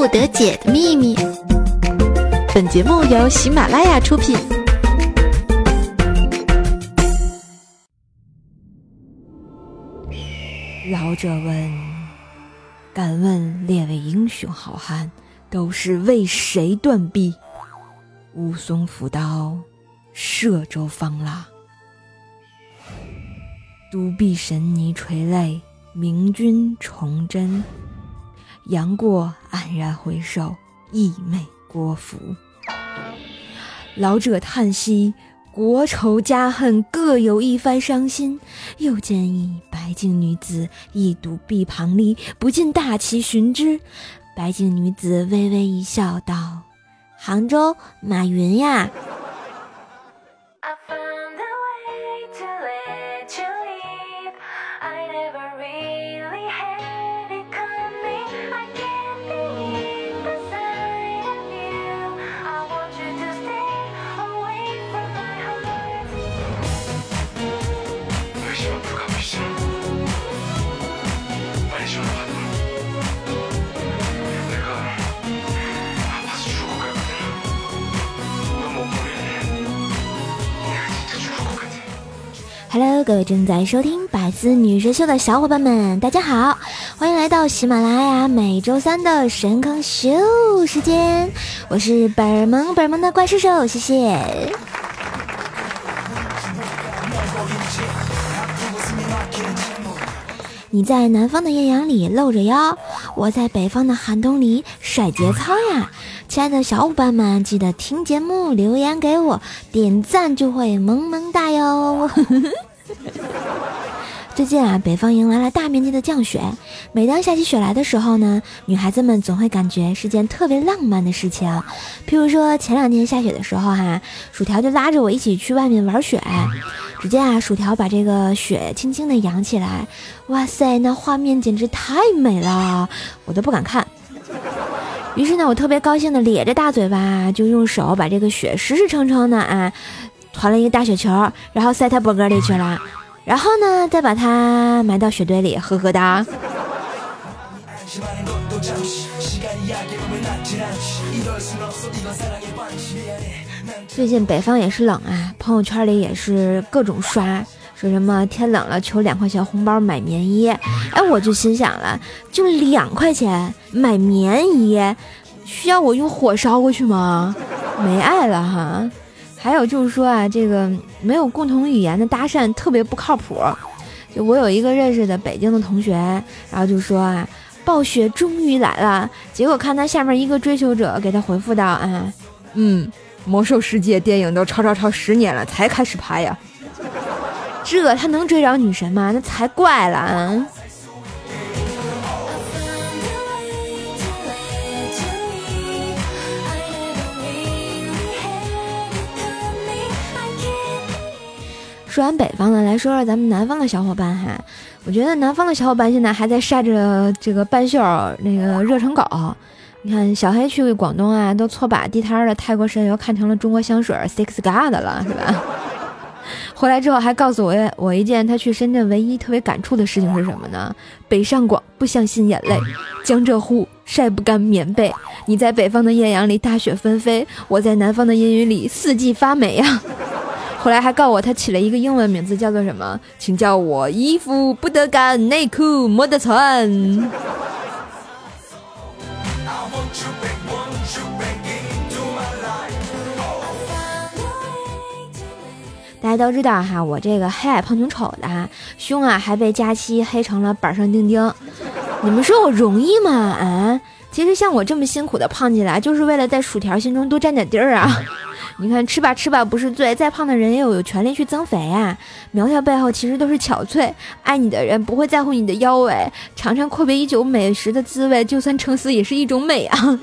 不得解的秘密。本节目由喜马拉雅出品。老者问：“敢问列位英雄好汉，都是为谁断臂？”武松斧刀，射周方腊。独臂神尼垂泪，明君崇祯。杨过黯然回首，一媚国服。老者叹息：国仇家恨，各有一番伤心。又见一白净女子，一独臂旁立，不禁大奇寻之。白净女子微微一笑，道：“杭州马云呀。” Hello，各位正在收听《百思女神秀》的小伙伴们，大家好，欢迎来到喜马拉雅每周三的神坑秀时间，我是本萌本萌的怪兽兽，谢谢。你在南方的艳阳里露着腰，我在北方的寒冬里甩节操呀！亲爱的小伙伴们，记得听节目留言给我点赞，就会萌萌哒哟。最近啊，北方迎来了大面积的降雪。每当下起雪来的时候呢，女孩子们总会感觉是件特别浪漫的事情。譬如说前两天下雪的时候哈，薯条就拉着我一起去外面玩雪。只见啊，薯条把这个雪轻轻地扬起来，哇塞，那画面简直太美了，我都不敢看。于是呢，我特别高兴的咧着大嘴巴，就用手把这个雪实实诚诚的啊，团了一个大雪球，然后塞他脖哥里去了，然后呢，再把它埋到雪堆里，呵呵哒。最近北方也是冷啊，朋友圈里也是各种刷，说什么天冷了求两块钱红包买棉衣，哎，我就心想了，就两块钱买棉衣，需要我用火烧过去吗？没爱了哈。还有就是说啊，这个没有共同语言的搭讪特别不靠谱。就我有一个认识的北京的同学，然后就说啊，暴雪终于来了，结果看他下面一个追求者给他回复道啊，嗯。魔兽世界电影都超超超十年了，才开始拍呀？这他能追着女神吗？那才怪了！说完北方的，来说说咱们南方的小伙伴哈。我觉得南方的小伙伴现在还在晒着这个半袖，那个热成狗。你看，小黑去广东啊，都错把地摊的泰国神油看成了中国香水 Six God 了，是吧？回来之后还告诉我我一件他去深圳唯一特别感触的事情是什么呢？北上广不相信眼泪，江浙沪晒不干棉被。你在北方的艳阳里大雪纷飞，我在南方的阴雨里四季发霉呀。后来还告我他起了一个英文名字，叫做什么？请叫我衣服不得干，内裤没得穿。大家都知道哈，我这个黑矮胖穷丑的哈，胸啊还被佳期黑成了板上钉钉。你们说我容易吗？啊，其实像我这么辛苦的胖起来，就是为了在薯条心中多占点地儿啊。你看，吃吧吃吧不是罪，再胖的人也有有权利去增肥啊。苗条背后其实都是憔悴，爱你的人不会在乎你的腰围，尝尝阔别已久美食的滋味，就算撑死也是一种美啊。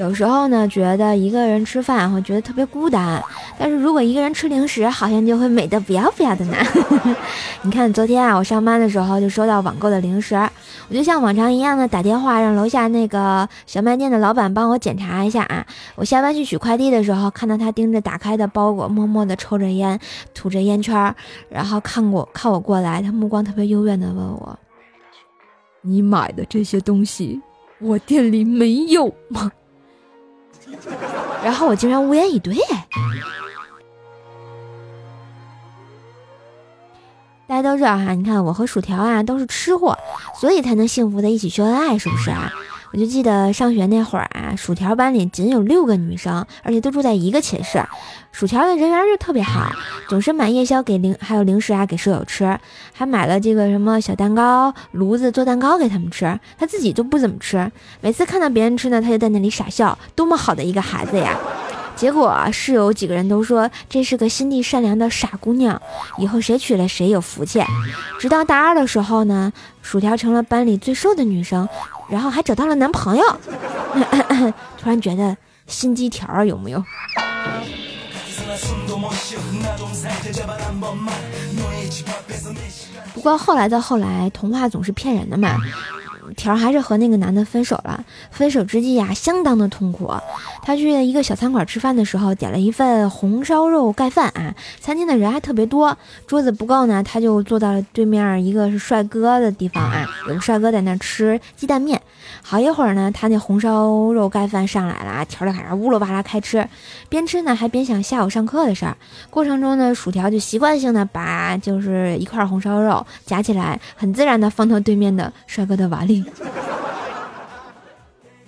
有时候呢，觉得一个人吃饭会觉得特别孤单，但是如果一个人吃零食，好像就会美得不要不要的呢。你看昨天啊，我上班的时候就收到网购的零食，我就像往常一样的打电话让楼下那个小卖店的老板帮我检查一下啊。我下班去取快递的时候，看到他盯着打开的包裹，默默地抽着烟，吐着烟圈，然后看过看我过来，他目光特别幽怨地问我：“你买的这些东西，我店里没有吗？”然后我竟然无言以对。大家都知道哈，你看我和薯条啊都是吃货，所以才能幸福的一起秀恩爱，是不是啊？我就记得上学那会儿啊，薯条班里仅有六个女生，而且都住在一个寝室。薯条的人缘就特别好，总是买夜宵给零还有零食啊给舍友吃，还买了这个什么小蛋糕炉子做蛋糕给他们吃，他自己就不怎么吃。每次看到别人吃呢，他就在那里傻笑，多么好的一个孩子呀！结果室友几个人都说这是个心地善良的傻姑娘，以后谁娶了谁有福气。直到大二的时候呢，薯条成了班里最瘦的女生，然后还找到了男朋友。突然觉得心机条有没有？不过后来的后来，童话总是骗人的嘛。条还是和那个男的分手了。分手之际呀，相当的痛苦。他去一个小餐馆吃饭的时候，点了一份红烧肉盖饭啊。餐厅的人还特别多，桌子不够呢，他就坐到了对面一个是帅哥的地方啊，有个帅哥在那吃鸡蛋面。好一会儿呢，他那红烧肉盖饭上来了，条就开始呜噜哇啦开吃，边吃呢还边想下午上课的事儿。过程中呢，薯条就习惯性的把就是一块红烧肉夹起来，很自然的放到对面的帅哥的碗里。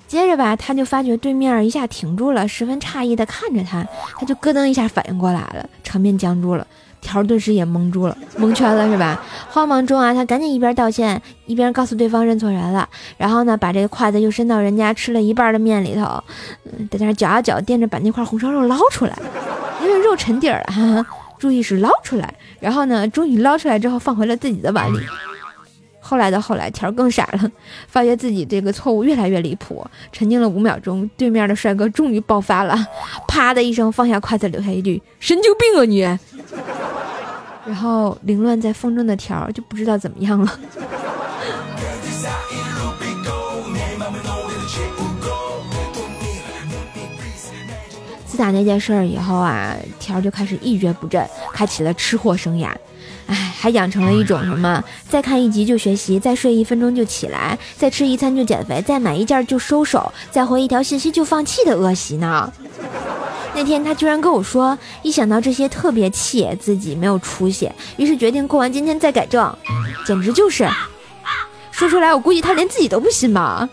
接着吧，他就发觉对面一下停住了，十分诧异的看着他，他就咯噔一下反应过来了，场面僵住了，条顿时也蒙住了，蒙圈了是吧？慌忙中啊，他赶紧一边道歉，一边告诉对方认错人了，然后呢，把这个筷子又伸到人家吃了一半的面里头，在那搅啊搅，惦着把那块红烧肉捞出来，因为肉沉底儿了，哈哈，注意是捞出来，然后呢，终于捞出来之后放回了自己的碗里。后来的后来，条更傻了，发觉自己这个错误越来越离谱。沉静了五秒钟，对面的帅哥终于爆发了，啪的一声放下筷子，留下一句：“神经病啊你！” 然后凌乱在风中的条就不知道怎么样了。自打那件事儿以后啊，条就开始一蹶不振，开启了吃货生涯。哎，还养成了一种什么？再看一集就学习，再睡一分钟就起来，再吃一餐就减肥，再买一件就收手，再回一条信息就放弃的恶习呢？那天他居然跟我说，一想到这些特别气自己没有出息，于是决定过完今天再改正，简直就是说出来，我估计他连自己都不信吧。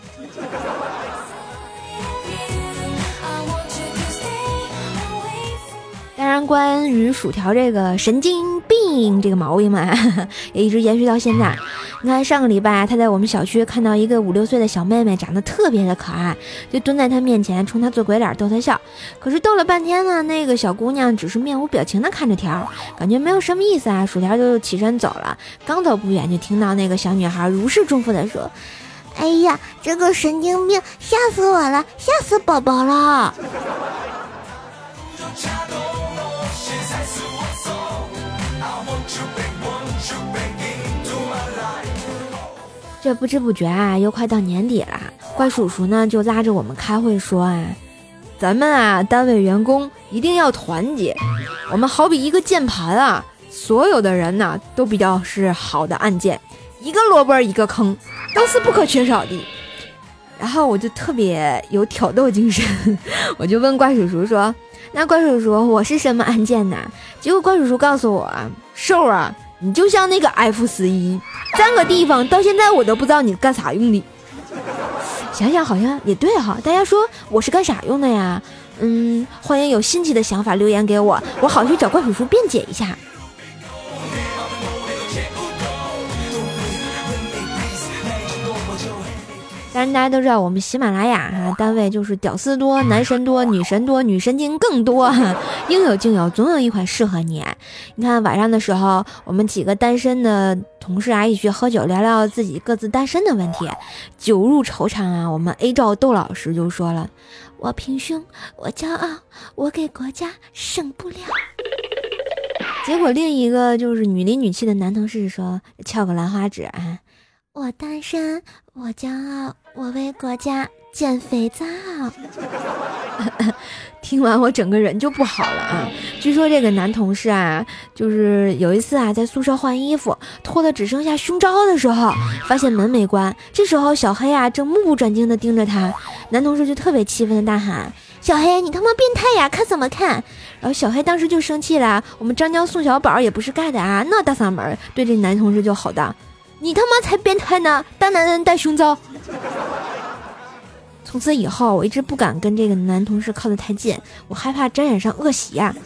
关于薯条这个神经病这个毛病嘛，也一直延续到现在。你看，上个礼拜他在我们小区看到一个五六岁的小妹妹，长得特别的可爱，就蹲在他面前冲他做鬼脸逗他笑。可是逗了半天呢，那个小姑娘只是面无表情的看着条，感觉没有什么意思啊。薯条就起身走了，刚走不远就听到那个小女孩如释重负的说：“哎呀，这个神经病吓死我了，吓死宝宝了。”这不知不觉啊，又快到年底了。怪叔叔呢，就拉着我们开会说啊，咱们啊，单位员工一定要团结。我们好比一个键盘啊，所有的人呢，都比较是好的按键，一个萝卜一个坑，都是不可缺少的。然后我就特别有挑逗精神，我就问怪叔叔说：“那怪叔叔，我是什么按键呢？”结果怪叔叔告诉我：“瘦啊，你就像那个 F 十一。”占个地方到现在我都不知道你干啥用的，想想好像也对哈。大家说我是干啥用的呀？嗯，欢迎有新奇的想法留言给我，我好去找怪叔叔辩解一下。但是大家都知道，我们喜马拉雅哈单位就是屌丝多、男神多、女神多、女神经更多，应有尽有，总有一款适合你。你看晚上的时候，我们几个单身的同事啊一起去喝酒，聊聊自己各自单身的问题。酒入愁肠啊，我们 A 照窦老师就说了：“我平胸，我骄傲，我给国家省布料。”结果另一个就是女里女气的男同事说：“翘个兰花指啊。”我单身，我骄傲，我为国家捡肥皂。听完我整个人就不好了啊！据说这个男同事啊，就是有一次啊，在宿舍换衣服，脱的只剩下胸罩的时候，发现门没关。这时候小黑啊，正目不转睛的盯着他，男同事就特别气愤的大喊：“小黑，你他妈变态呀！看怎么看？”然后小黑当时就生气了。我们张江宋小宝也不是盖的啊，那大嗓门对这男同事就吼道。你他妈才变态呢！大男人戴胸罩。从此以后，我一直不敢跟这个男同事靠得太近，我害怕沾染上恶习呀。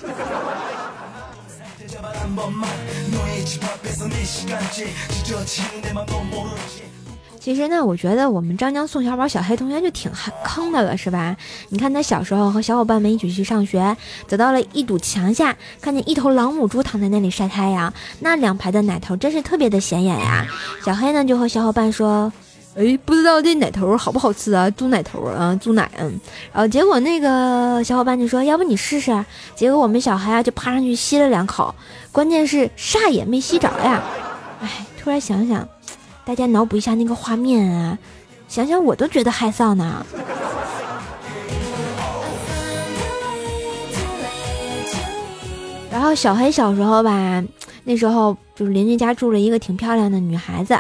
其实呢，我觉得我们张江宋小宝小黑同学就挺坑的了，是吧？你看他小时候和小伙伴们一起去上学，走到了一堵墙下，看见一头老母猪躺在那里晒太阳，那两排的奶头真是特别的显眼呀。小黑呢就和小伙伴说：“哎，不知道这奶头好不好吃啊？猪奶头啊，猪奶。”嗯，然后结果那个小伙伴就说：“要不你试试？”结果我们小黑啊就趴上去吸了两口，关键是啥也没吸着呀。哎，突然想想。大家脑补一下那个画面啊，想想我都觉得害臊呢。然后小黑小时候吧，那时候就是邻居家住了一个挺漂亮的女孩子，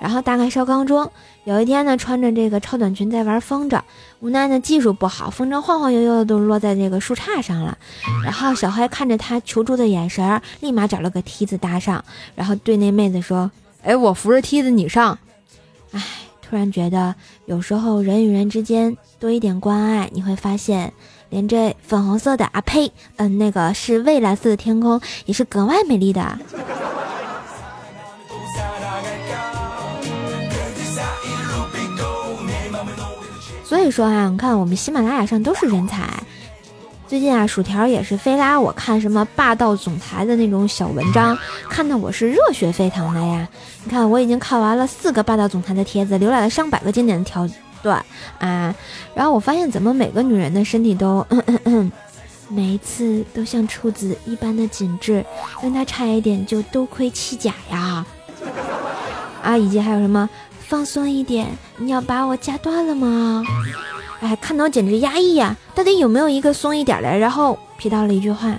然后大概上高中，有一天呢，穿着这个超短裙在玩风筝，无奈呢技术不好，风筝晃晃悠悠的都落在这个树杈上了。然后小黑看着他求助的眼神，立马找了个梯子搭上，然后对那妹子说。哎，我扶着梯子，你上。哎，突然觉得有时候人与人之间多一点关爱，你会发现，连这粉红色的啊呸，嗯，那个是蔚蓝色的天空也是格外美丽的。所以说啊，你看我们喜马拉雅上都是人才。最近啊，薯条也是非拉我看什么霸道总裁的那种小文章，看得我是热血沸腾的呀。你看，我已经看完了四个霸道总裁的帖子，浏览了上百个经典的条段啊。然后我发现，怎么每个女人的身体都，每一次都像处子一般的紧致，跟他差一点就都盔弃甲呀。啊，以及还有什么放松一点，你要把我夹断了吗？哎，看到简直压抑呀！到底有没有一个松一点的？然后瞥到了一句话：“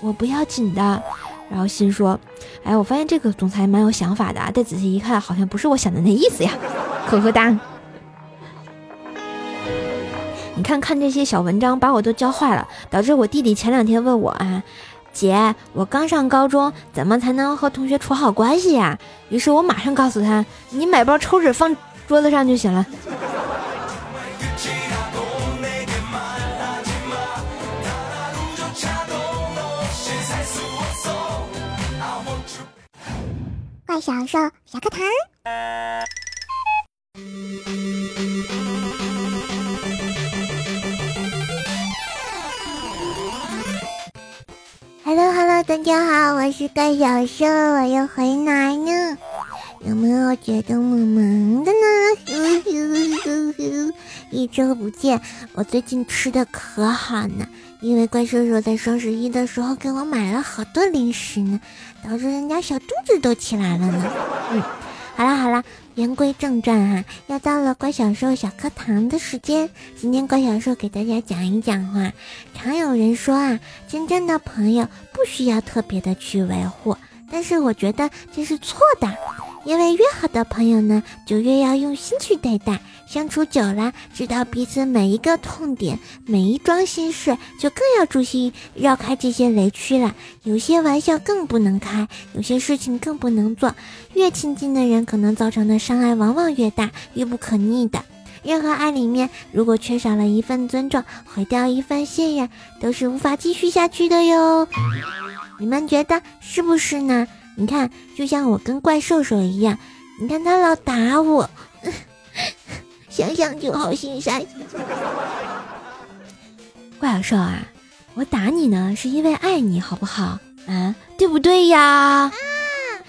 我不要紧的。”然后心说：“哎，我发现这个总裁蛮有想法的！”再仔细一看，好像不是我想的那意思呀。呵呵哒。你看看这些小文章，把我都教坏了，导致我弟弟前两天问我啊：“姐，我刚上高中，怎么才能和同学处好关系呀？”于是我马上告诉他：“你买包抽纸放桌子上就行了。”小兽小课堂，Hello Hello，大家好，我是怪小兽，我又回来了。有没有觉得萌萌的呢？一周不见，我最近吃的可好呢。因为怪兽兽在双十一的时候给我买了好多零食呢，导致人家小肚子都起来了呢。嗯，好了好了，言归正传哈，要到了乖小兽小课堂的时间。今天乖小兽给大家讲一讲话。常有人说啊，真正的朋友不需要特别的去维护，但是我觉得这是错的。因为越好的朋友呢，就越要用心去对待。相处久了，知道彼此每一个痛点、每一桩心事，就更要注意绕开这些雷区了。有些玩笑更不能开，有些事情更不能做。越亲近的人，可能造成的伤害往往越大，越不可逆的。任何爱里面，如果缺少了一份尊重，毁掉一份信任，都是无法继续下去的哟。你们觉得是不是呢？你看，就像我跟怪兽兽一样，你看他老打我，想想就好心塞。怪小兽啊，我打你呢是因为爱你，好不好？啊，对不对呀？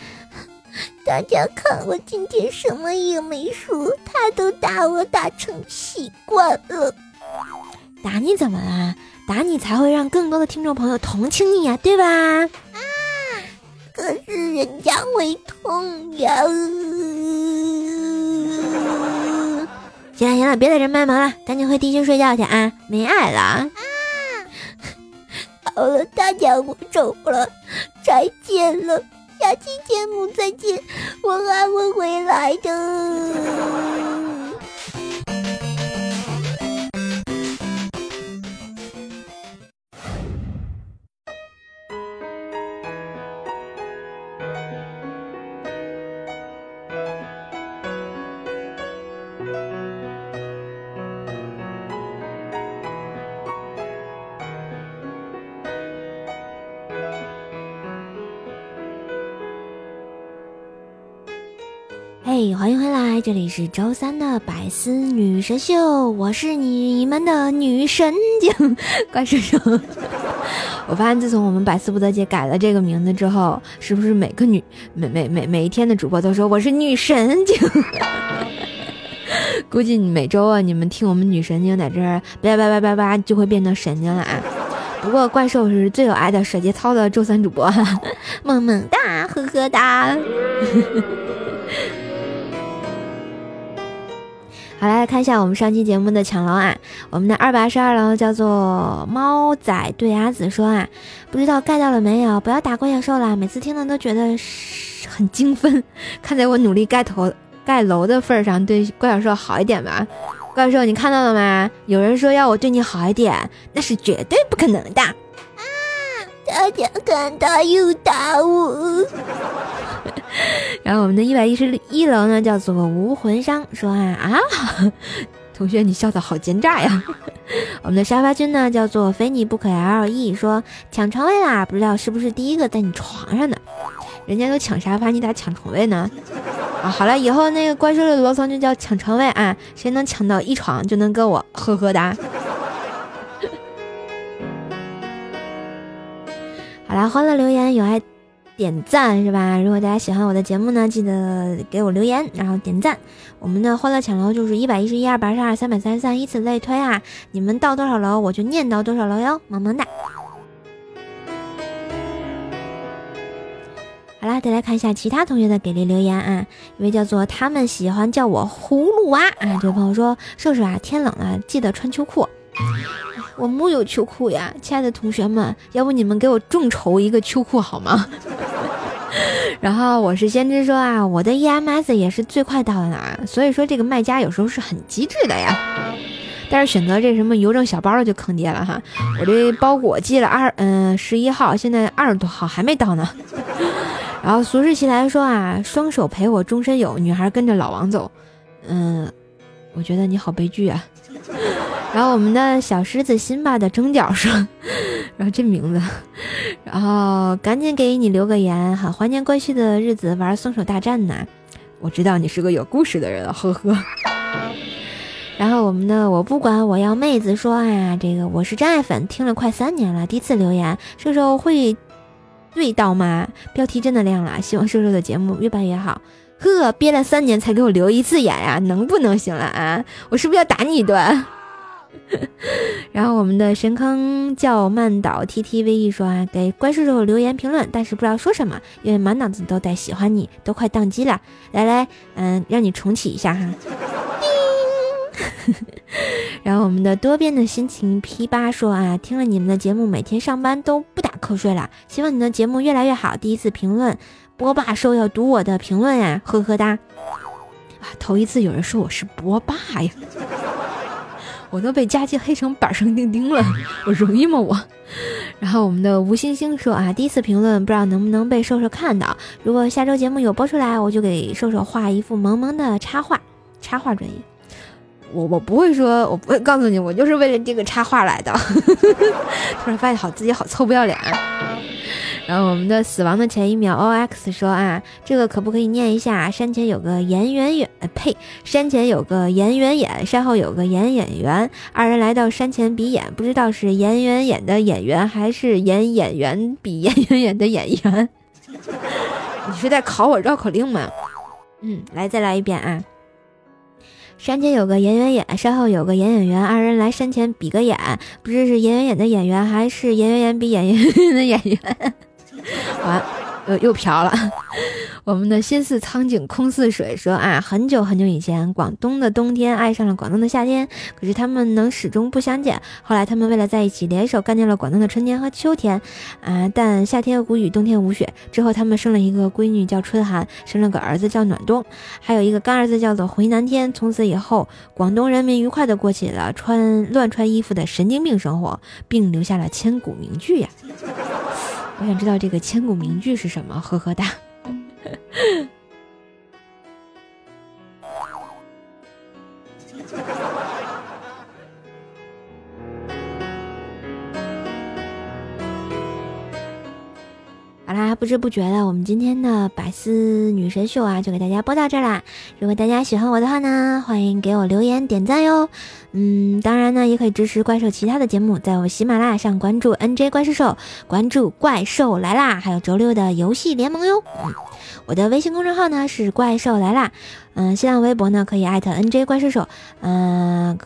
大家看我今天什么也没说，他都打我打成习惯了。打你怎么了？打你才会让更多的听众朋友同情你呀，对吧？可是人家会痛呀。行了行了，别在这卖萌了，赶紧回地区睡觉去啊！没爱了啊！好了，大家我走了，再见了。下期节目再见，我还会回来的。欢迎回来，这里是周三的百思女神秀，我是你们的女神经 怪叔叔。我发现自从我们百思不得姐改了这个名字之后，是不是每个女每每每每一天的主播都说我是女神经？估计每周啊，你们听我们女神经在这儿叭叭叭叭叭，就会变成神经了啊。不过怪兽是最有爱的甩节操的周三主播，萌萌哒，呵呵哒。好，来看一下我们上期节目的抢楼啊！我们的二百二十二楼叫做猫仔对阿紫说啊，不知道盖到了没有？不要打怪兽啦，每次听了都觉得很精分。看在我努力盖头盖楼的份上，对怪兽好一点吧。怪兽，你看到了吗？有人说要我对你好一点，那是绝对不可能的。大家看，他又打我。然后我们的一百一十一楼呢，叫做无魂伤，说啊啊，同学你笑的好奸诈呀！我们的沙发君呢，叫做非你不可 L E，说抢床位啦，不知道是不是第一个在你床上的？人家都抢沙发，你咋抢床位呢？啊，好了，以后那个怪兽的楼层就叫抢床位啊，谁能抢到一床就能跟我呵呵哒。好啦，欢乐留言有爱。点赞是吧？如果大家喜欢我的节目呢，记得给我留言，然后点赞。我们的欢乐抢楼就是一百一十一、二百二十二、三百三十三，以此类推啊！你们到多少楼，我就念到多少楼哟，萌萌哒。好啦，再来看一下其他同学的给力留言啊！一位叫做他们喜欢叫我葫芦娃啊，这位朋友说：瘦瘦啊，天冷了，记得穿秋裤。我木有秋裤呀，亲爱的同学们，要不你们给我众筹一个秋裤好吗？然后我是先知说啊，我的 EMS 也是最快到的呢，所以说这个卖家有时候是很机智的呀。但是选择这什么邮政小包的就坑爹了哈，我这包裹寄了二嗯十一号，现在二十多号还没到呢。然后俗世奇来说啊，双手陪我终身有，女孩跟着老王走，嗯，我觉得你好悲剧啊。然后我们的小狮子辛巴的蒸饺说，然后这名字，然后赶紧给你留个言，好怀念过去的日子，玩松手大战呢。我知道你是个有故事的人，呵呵。然后我们的我不管我要妹子说啊，这个我是真爱粉，听了快三年了，第一次留言，瘦瘦会对到吗？标题真的亮了，希望瘦瘦的节目越办越好。呵，憋了三年才给我留一次眼呀，能不能行了啊？我是不是要打你一顿？然后我们的神坑叫曼岛 T T V E 说啊，给怪兽兽留言评论，但是不知道说什么，因为满脑子都在喜欢你，都快宕机了。来来，嗯，让你重启一下哈。然后我们的多变的心情 P 八说啊，听了你们的节目，每天上班都不打瞌睡了。希望你的节目越来越好。第一次评论，波霸说要读我的评论呀，呵呵哒。啊，头一次有人说我是波霸呀。我都被加进黑成板上钉钉了，我容易吗我？然后我们的吴星星说啊，第一次评论不知道能不能被瘦瘦看到。如果下周节目有播出来，我就给瘦瘦画一幅萌萌的插画。插画专业，我我不会说，我不会告诉你，我就是为了这个插画来的。突然发现好自己好臭不要脸。然后我们的死亡的前一秒，O X 说啊，这个可不可以念一下？山前有个严远远，呸，山前有个严远演，山后有个严演员，二人来到山前比演，不知道是严远演的演员还是严演员比严远演的演员。你是在考我绕口令吗？嗯，来再来一遍啊。山前有个严远演，山后有个严演员，二人来山前比个眼，不知是严远演的演员还是严远演比演员的演员。完，又又飘了。我们的心似苍井空似水说啊，很久很久以前，广东的冬天爱上了广东的夏天，可是他们能始终不相见。后来他们为了在一起，联手干掉了广东的春天和秋天。啊，但夏天无雨，冬天无雪。之后他们生了一个闺女叫春寒，生了个儿子叫暖冬，还有一个干儿子叫做回南天。从此以后，广东人民愉快的过起了穿乱穿衣服的神经病生活，并留下了千古名句呀。我想知道这个千古名句是什么？呵呵哒。不知不觉的，我们今天的百思女神秀啊，就给大家播到这啦。如果大家喜欢我的话呢，欢迎给我留言点赞哟。嗯，当然呢，也可以支持怪兽其他的节目，在我喜马拉雅上关注 NJ 怪兽兽，关注怪兽来啦，还有周六的游戏联盟哟。我的微信公众号呢是怪兽来啦，嗯，新浪微博呢可以艾特 NJ 怪兽兽，嗯。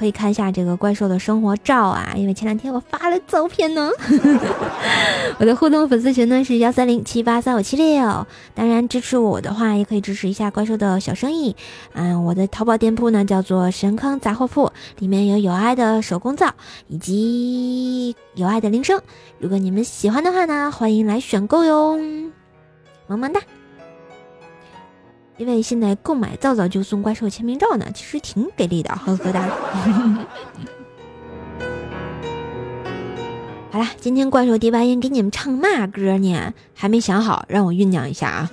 可以看一下这个怪兽的生活照啊，因为前两天我发了照片呢。我的互动粉丝群呢是幺三零七八三五七六，当然支持我的话，也可以支持一下怪兽的小生意。嗯，我的淘宝店铺呢叫做神坑杂货铺，里面有有爱的手工皂以及有爱的铃声。如果你们喜欢的话呢，欢迎来选购哟，萌萌哒。因为现在购买皂皂就送怪兽签名照呢，其实挺给力的，呵呵哒。好了，今天怪兽第八音给你们唱嘛歌呢？还没想好，让我酝酿一下啊。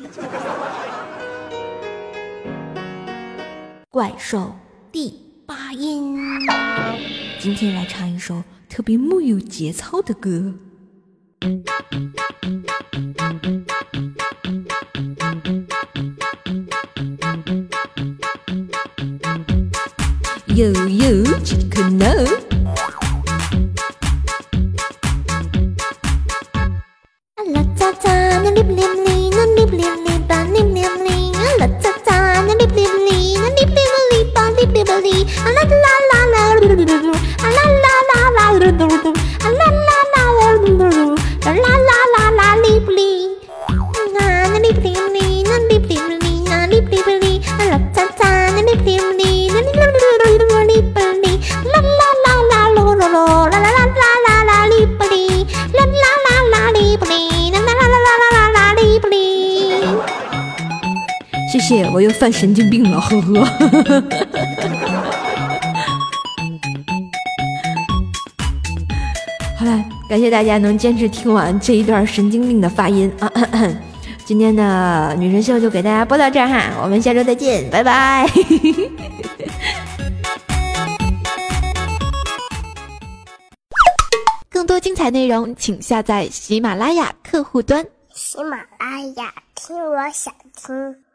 怪兽第八音，今天来唱一首特别木有节操的歌。犯神经病了，呵呵。好了，感谢大家能坚持听完这一段神经病的发音啊！今天的女神秀就给大家播到这儿哈，我们下周再见，拜拜。更多精彩内容，请下载喜马拉雅客户端。喜马拉雅，听我想听。